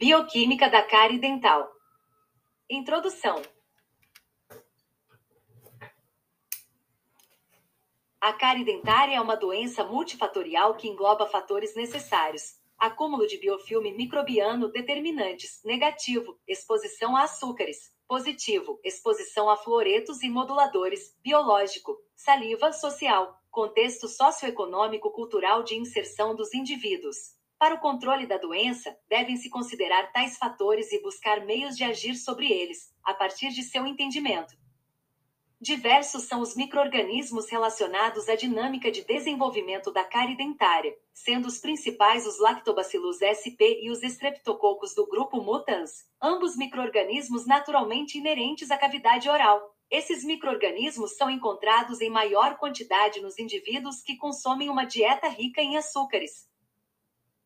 Bioquímica da cárie dental. Introdução. A cárie dentária é uma doença multifatorial que engloba fatores necessários. Acúmulo de biofilme microbiano determinantes, negativo, exposição a açúcares, positivo, exposição a fluoretos e moduladores, biológico, saliva social, contexto socioeconômico cultural de inserção dos indivíduos. Para o controle da doença, devem-se considerar tais fatores e buscar meios de agir sobre eles, a partir de seu entendimento. Diversos são os microorganismos relacionados à dinâmica de desenvolvimento da cárie dentária, sendo os principais os Lactobacillus sp e os Streptococcus do grupo Mutans, ambos microorganismos naturalmente inerentes à cavidade oral. Esses microorganismos são encontrados em maior quantidade nos indivíduos que consomem uma dieta rica em açúcares.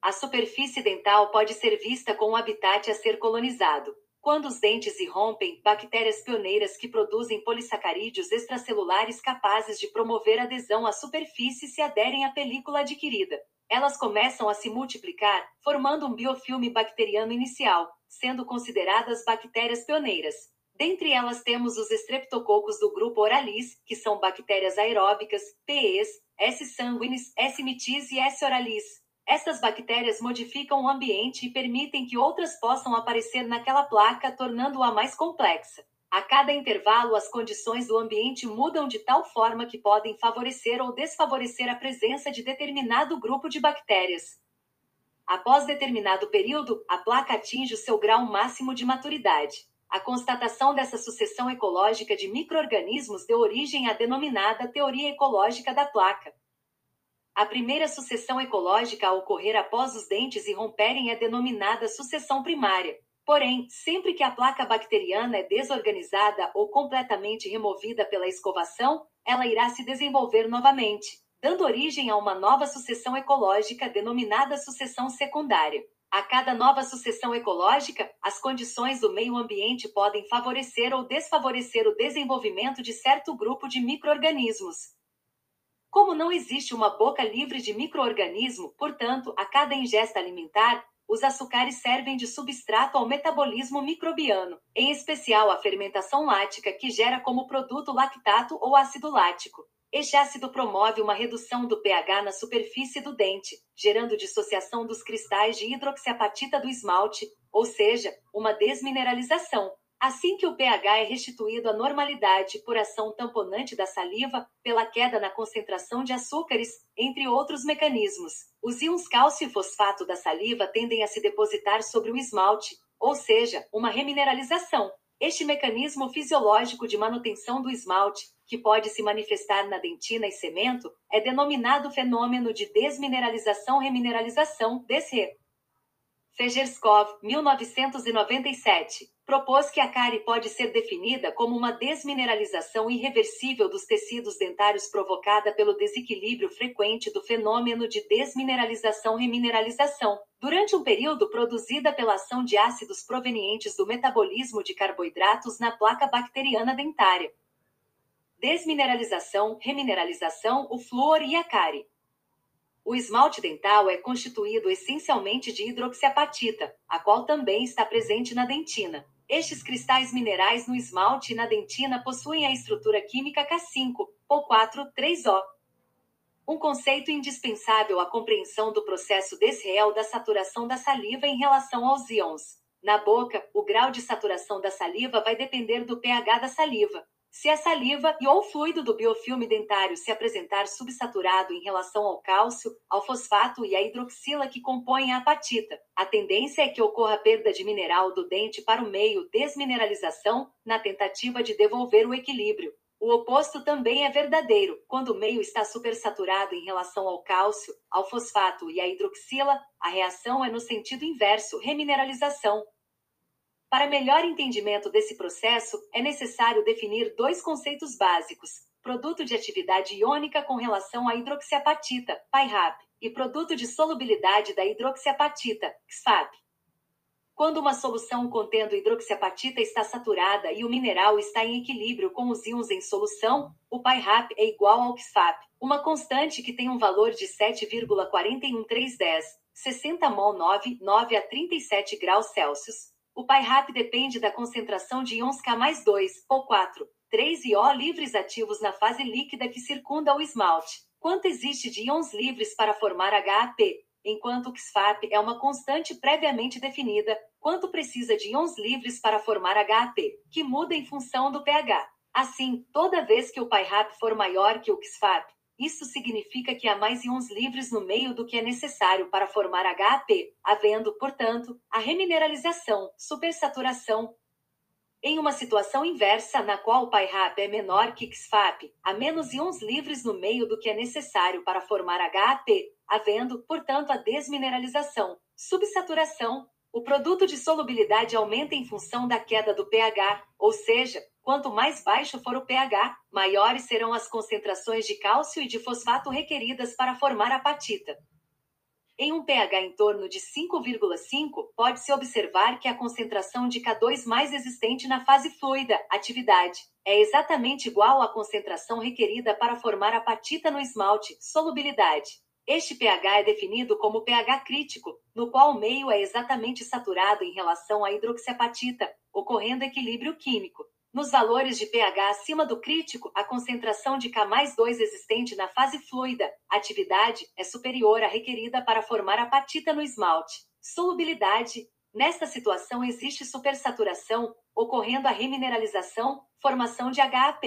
A superfície dental pode ser vista como um habitat a ser colonizado. Quando os dentes irrompem, bactérias pioneiras que produzem polissacarídeos extracelulares capazes de promover adesão à superfície se aderem à película adquirida. Elas começam a se multiplicar, formando um biofilme bacteriano inicial, sendo consideradas bactérias pioneiras. Dentre elas temos os estreptococos do grupo Oralis, que são bactérias aeróbicas, PEs, S. sanguinis, S. mitis e S. oralis. Essas bactérias modificam o ambiente e permitem que outras possam aparecer naquela placa, tornando-a mais complexa. A cada intervalo, as condições do ambiente mudam de tal forma que podem favorecer ou desfavorecer a presença de determinado grupo de bactérias. Após determinado período, a placa atinge o seu grau máximo de maturidade. A constatação dessa sucessão ecológica de microorganismos deu origem à denominada teoria ecológica da placa. A primeira sucessão ecológica a ocorrer após os dentes irromperem é denominada sucessão primária. Porém, sempre que a placa bacteriana é desorganizada ou completamente removida pela escovação, ela irá se desenvolver novamente, dando origem a uma nova sucessão ecológica denominada sucessão secundária. A cada nova sucessão ecológica, as condições do meio ambiente podem favorecer ou desfavorecer o desenvolvimento de certo grupo de microorganismos. Como não existe uma boca livre de microorganismo, portanto, a cada ingesta alimentar, os açúcares servem de substrato ao metabolismo microbiano, em especial a fermentação lática que gera como produto lactato ou ácido lático. Este ácido promove uma redução do pH na superfície do dente, gerando dissociação dos cristais de hidroxiapatita do esmalte, ou seja, uma desmineralização, Assim que o pH é restituído à normalidade por ação tamponante da saliva, pela queda na concentração de açúcares, entre outros mecanismos, os íons cálcio e fosfato da saliva tendem a se depositar sobre o esmalte, ou seja, uma remineralização. Este mecanismo fisiológico de manutenção do esmalte, que pode se manifestar na dentina e cemento, é denominado fenômeno de desmineralização-remineralização, DSRE. Fejerskov, 1997, propôs que a cárie pode ser definida como uma desmineralização irreversível dos tecidos dentários provocada pelo desequilíbrio frequente do fenômeno de desmineralização-remineralização, durante um período produzida pela ação de ácidos provenientes do metabolismo de carboidratos na placa bacteriana dentária. Desmineralização, remineralização, o flúor e a cárie. O esmalte dental é constituído essencialmente de hidroxiapatita, a qual também está presente na dentina. Estes cristais minerais no esmalte e na dentina possuem a estrutura química K5, ou 3 o Um conceito indispensável à compreensão do processo desreal da saturação da saliva em relação aos íons. Na boca, o grau de saturação da saliva vai depender do pH da saliva. Se a saliva e ou fluido do biofilme dentário se apresentar subsaturado em relação ao cálcio, ao fosfato e à hidroxila que compõem a apatita, a tendência é que ocorra perda de mineral do dente para o meio, desmineralização, na tentativa de devolver o equilíbrio. O oposto também é verdadeiro. Quando o meio está supersaturado em relação ao cálcio, ao fosfato e à hidroxila, a reação é no sentido inverso, remineralização. Para melhor entendimento desse processo, é necessário definir dois conceitos básicos: produto de atividade iônica com relação à hidroxiapatita, PIRAP, e produto de solubilidade da hidroxiapatita, XFAP. Quando uma solução contendo hidroxiapatita está saturada e o mineral está em equilíbrio com os íons em solução, o PyRap é igual ao XFAP, uma constante que tem um valor de 7,41310, 60 mol 9, 9 a 37 graus Celsius. O PyRap depende da concentração de íons K mais 2 ou 4, 3 e O livres ativos na fase líquida que circunda o esmalte. Quanto existe de íons livres para formar HAP? enquanto o XFAP é uma constante previamente definida, quanto precisa de íons livres para formar HAP, que muda em função do pH. Assim, toda vez que o PyRap for maior que o XFAP, isso significa que há mais íons livres no meio do que é necessário para formar HAP, havendo, portanto, a remineralização, supersaturação, em uma situação inversa, na qual o PyRap é menor que XFAP, há menos íons livres no meio do que é necessário para formar HAP, havendo, portanto, a desmineralização, subsaturação. O produto de solubilidade aumenta em função da queda do pH, ou seja, quanto mais baixo for o pH, maiores serão as concentrações de cálcio e de fosfato requeridas para formar apatita. Em um pH em torno de 5,5, pode-se observar que a concentração de K2 mais existente na fase fluida, atividade, é exatamente igual à concentração requerida para formar apatita no esmalte, solubilidade. Este pH é definido como pH crítico, no qual o meio é exatamente saturado em relação à hidroxiapatita, ocorrendo equilíbrio químico. Nos valores de pH acima do crítico, a concentração de K mais 2 existente na fase fluida, atividade, é superior à requerida para formar apatita no esmalte. Solubilidade. Nesta situação existe supersaturação, ocorrendo a remineralização, formação de HAP.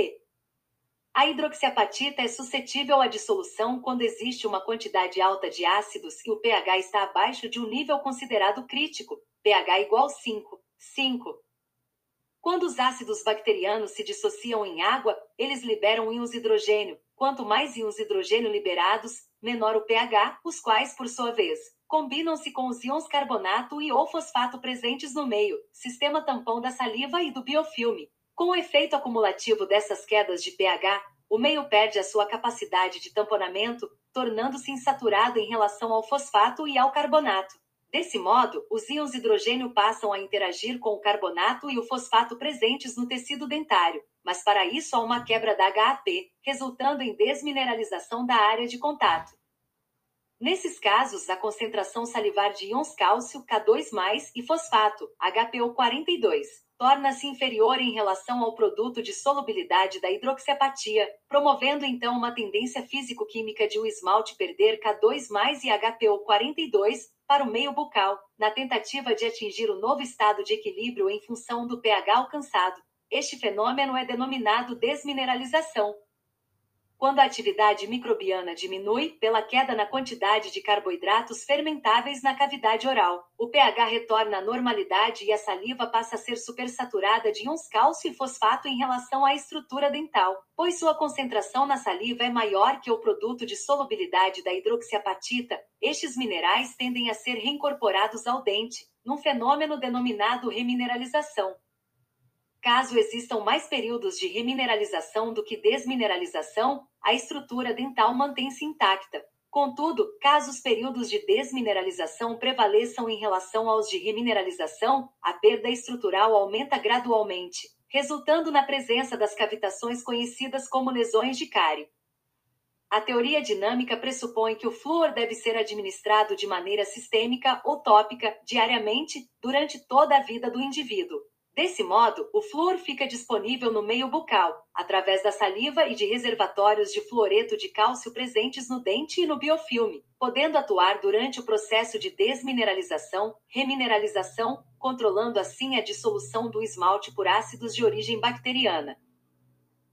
A hidroxiapatita é suscetível à dissolução quando existe uma quantidade alta de ácidos e o pH está abaixo de um nível considerado crítico, pH igual 5. 5. Quando os ácidos bacterianos se dissociam em água, eles liberam íons hidrogênio. Quanto mais íons hidrogênio liberados, menor o pH, os quais, por sua vez, combinam-se com os íons carbonato e ou fosfato presentes no meio, sistema tampão da saliva e do biofilme. Com o efeito acumulativo dessas quedas de pH, o meio perde a sua capacidade de tamponamento, tornando-se insaturado em relação ao fosfato e ao carbonato. Desse modo, os íons hidrogênio passam a interagir com o carbonato e o fosfato presentes no tecido dentário, mas para isso há uma quebra da HAP, resultando em desmineralização da área de contato. Nesses casos, a concentração salivar de íons cálcio K2+, e fosfato, HPO42, torna-se inferior em relação ao produto de solubilidade da hidroxiapatia, promovendo então uma tendência físico-química de o esmalte perder K2+, e HPO42, para o meio bucal, na tentativa de atingir o novo estado de equilíbrio em função do pH alcançado. Este fenômeno é denominado desmineralização. Quando a atividade microbiana diminui pela queda na quantidade de carboidratos fermentáveis na cavidade oral, o pH retorna à normalidade e a saliva passa a ser supersaturada de íons cálcio e fosfato em relação à estrutura dental, pois sua concentração na saliva é maior que o produto de solubilidade da hidroxiapatita. Estes minerais tendem a ser reincorporados ao dente, num fenômeno denominado remineralização. Caso existam mais períodos de remineralização do que desmineralização, a estrutura dental mantém-se intacta. Contudo, caso os períodos de desmineralização prevaleçam em relação aos de remineralização, a perda estrutural aumenta gradualmente, resultando na presença das cavitações conhecidas como lesões de cárie. A teoria dinâmica pressupõe que o flúor deve ser administrado de maneira sistêmica ou tópica, diariamente, durante toda a vida do indivíduo. Desse modo, o flúor fica disponível no meio bucal, através da saliva e de reservatórios de fluoreto de cálcio presentes no dente e no biofilme, podendo atuar durante o processo de desmineralização, remineralização, controlando assim a dissolução do esmalte por ácidos de origem bacteriana.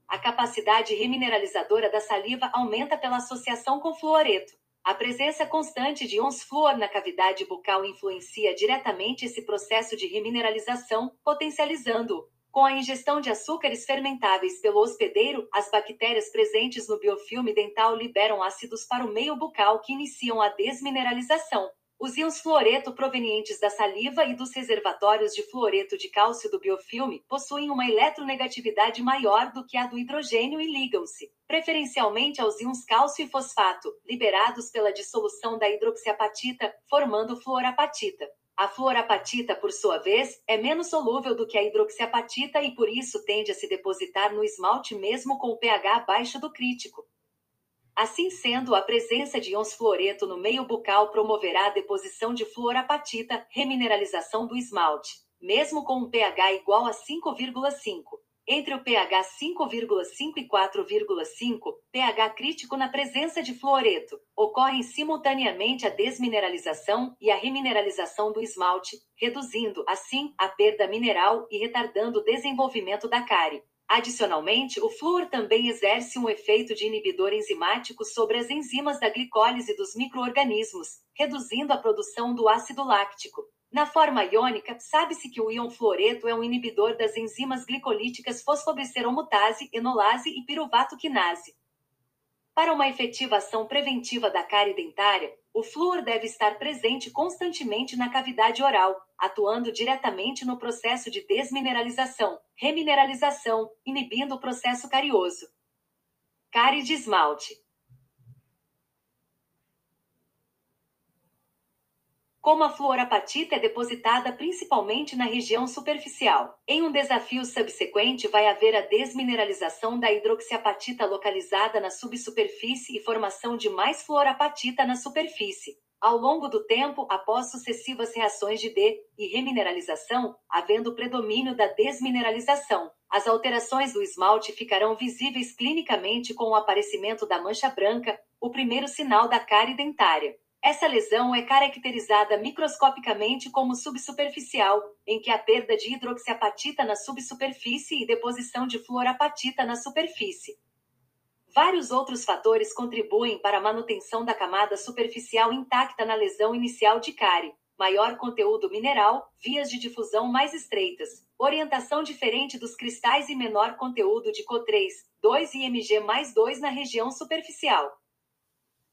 A capacidade remineralizadora da saliva aumenta pela associação com fluoreto. A presença constante de íons flúor na cavidade bucal influencia diretamente esse processo de remineralização, potencializando-o. Com a ingestão de açúcares fermentáveis pelo hospedeiro, as bactérias presentes no biofilme dental liberam ácidos para o meio bucal que iniciam a desmineralização. Os íons fluoreto provenientes da saliva e dos reservatórios de fluoreto de cálcio do biofilme possuem uma eletronegatividade maior do que a do hidrogênio e ligam-se, preferencialmente aos íons cálcio e fosfato, liberados pela dissolução da hidroxiapatita, formando fluorapatita. A fluorapatita, por sua vez, é menos solúvel do que a hidroxiapatita e por isso tende a se depositar no esmalte mesmo com o pH abaixo do crítico. Assim sendo, a presença de íons fluoreto no meio bucal promoverá a deposição de fluorapatita, remineralização do esmalte, mesmo com um pH igual a 5,5. Entre o pH 5,5 e 4,5, pH crítico na presença de fluoreto, ocorrem simultaneamente a desmineralização e a remineralização do esmalte, reduzindo, assim, a perda mineral e retardando o desenvolvimento da cárie. Adicionalmente, o flúor também exerce um efeito de inibidor enzimático sobre as enzimas da glicólise dos microorganismos, reduzindo a produção do ácido láctico. Na forma iônica, sabe-se que o íon fluoreto é um inibidor das enzimas glicolíticas fosfogliceromutase, enolase e piruvato quinase. Para uma efetiva ação preventiva da cárie dentária, o flúor deve estar presente constantemente na cavidade oral, atuando diretamente no processo de desmineralização, remineralização, inibindo o processo carioso. Cárie de esmalte. Como a fluorapatita é depositada principalmente na região superficial. Em um desafio subsequente, vai haver a desmineralização da hidroxiapatita localizada na subsuperfície e formação de mais fluorapatita na superfície. Ao longo do tempo, após sucessivas reações de D e remineralização, havendo predomínio da desmineralização, as alterações do esmalte ficarão visíveis clinicamente com o aparecimento da mancha branca, o primeiro sinal da cárie dentária. Essa lesão é caracterizada microscopicamente como subsuperficial, em que há perda de hidroxiapatita na subsuperfície e deposição de fluorapatita na superfície. Vários outros fatores contribuem para a manutenção da camada superficial intacta na lesão inicial de cárie. Maior conteúdo mineral, vias de difusão mais estreitas, orientação diferente dos cristais e menor conteúdo de CO3, 2 e Mg mais 2 na região superficial.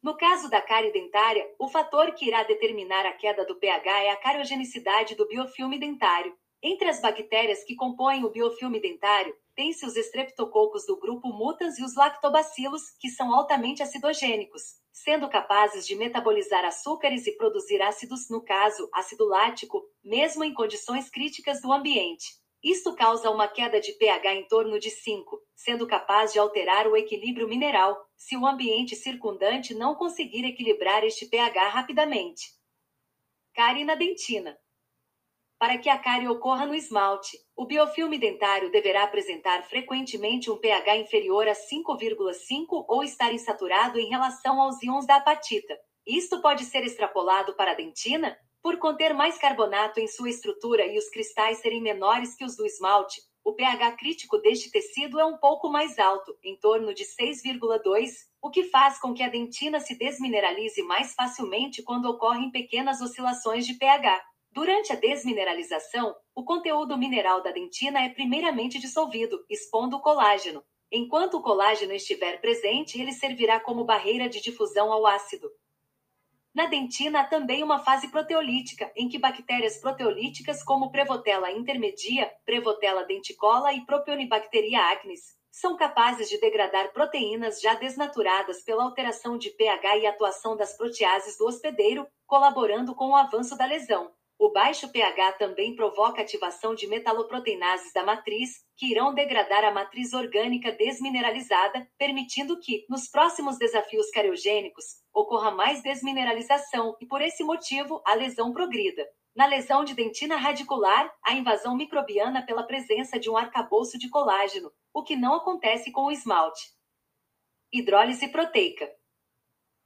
No caso da cárie dentária, o fator que irá determinar a queda do pH é a cariogenicidade do biofilme dentário. Entre as bactérias que compõem o biofilme dentário, tem-se os estreptococos do grupo mutans e os lactobacilos, que são altamente acidogênicos, sendo capazes de metabolizar açúcares e produzir ácidos, no caso, ácido lático, mesmo em condições críticas do ambiente. Isto causa uma queda de pH em torno de 5, sendo capaz de alterar o equilíbrio mineral, se o ambiente circundante não conseguir equilibrar este pH rapidamente. Cárie na dentina. Para que a cárie ocorra no esmalte, o biofilme dentário deverá apresentar frequentemente um pH inferior a 5,5 ou estar insaturado em relação aos íons da apatita. Isto pode ser extrapolado para a dentina, por conter mais carbonato em sua estrutura e os cristais serem menores que os do esmalte, o pH crítico deste tecido é um pouco mais alto, em torno de 6,2, o que faz com que a dentina se desmineralize mais facilmente quando ocorrem pequenas oscilações de pH. Durante a desmineralização, o conteúdo mineral da dentina é primeiramente dissolvido, expondo o colágeno. Enquanto o colágeno estiver presente, ele servirá como barreira de difusão ao ácido. Na dentina há também uma fase proteolítica, em que bactérias proteolíticas como Prevotella intermedia, Prevotella denticola e Propionibacteria acnes são capazes de degradar proteínas já desnaturadas pela alteração de pH e atuação das proteases do hospedeiro, colaborando com o avanço da lesão. O baixo pH também provoca ativação de metaloproteinases da matriz, que irão degradar a matriz orgânica desmineralizada, permitindo que, nos próximos desafios cariogênicos, ocorra mais desmineralização e, por esse motivo, a lesão progrida. Na lesão de dentina radicular, a invasão microbiana pela presença de um arcabouço de colágeno, o que não acontece com o esmalte. Hidrólise proteica.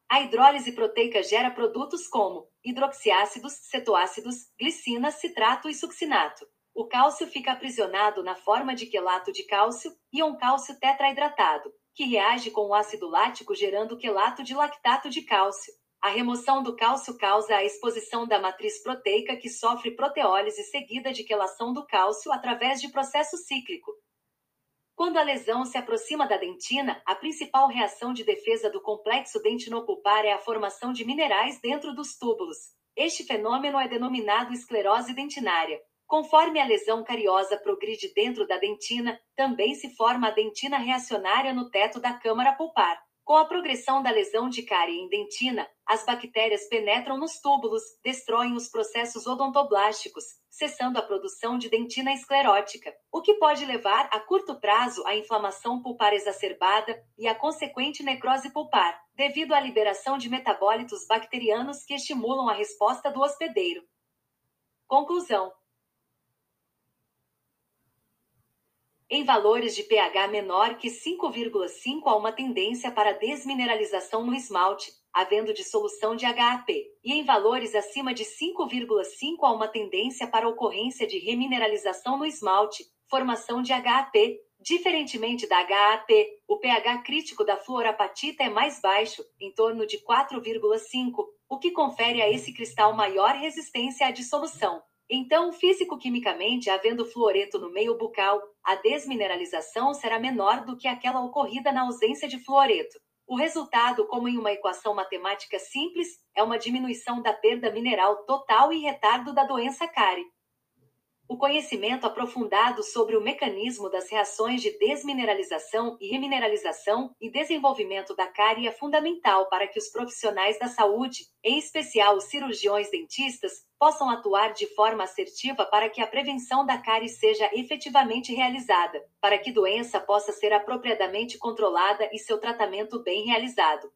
A hidrólise proteica gera produtos como hidroxiácidos, cetoácidos, glicina, citrato e succinato. O cálcio fica aprisionado na forma de quelato de cálcio, íon cálcio tetraidratado, que reage com o ácido lático gerando quelato de lactato de cálcio. A remoção do cálcio causa a exposição da matriz proteica que sofre proteólise seguida de quelação do cálcio através de processo cíclico, quando a lesão se aproxima da dentina, a principal reação de defesa do complexo dentinopulpar é a formação de minerais dentro dos túbulos. Este fenômeno é denominado esclerose dentinária. Conforme a lesão cariosa progride dentro da dentina, também se forma a dentina reacionária no teto da câmara pulpar. Com a progressão da lesão de cárie em dentina, as bactérias penetram nos túbulos, destroem os processos odontoblásticos, cessando a produção de dentina esclerótica, o que pode levar a curto prazo à inflamação pulpar exacerbada e à consequente necrose pulpar, devido à liberação de metabólitos bacterianos que estimulam a resposta do hospedeiro. Conclusão: Em valores de pH menor que 5,5 há uma tendência para desmineralização no esmalte, havendo dissolução de HAP, e em valores acima de 5,5 há uma tendência para ocorrência de remineralização no esmalte, formação de HAP. Diferentemente da HAP, o pH crítico da fluorapatita é mais baixo, em torno de 4,5, o que confere a esse cristal maior resistência à dissolução. Então, físico-quimicamente, havendo fluoreto no meio bucal, a desmineralização será menor do que aquela ocorrida na ausência de fluoreto. O resultado, como em uma equação matemática simples, é uma diminuição da perda mineral total e retardo da doença cárie. O conhecimento aprofundado sobre o mecanismo das reações de desmineralização e remineralização e desenvolvimento da cárie é fundamental para que os profissionais da saúde, em especial os cirurgiões dentistas, possam atuar de forma assertiva para que a prevenção da cárie seja efetivamente realizada, para que doença possa ser apropriadamente controlada e seu tratamento bem realizado.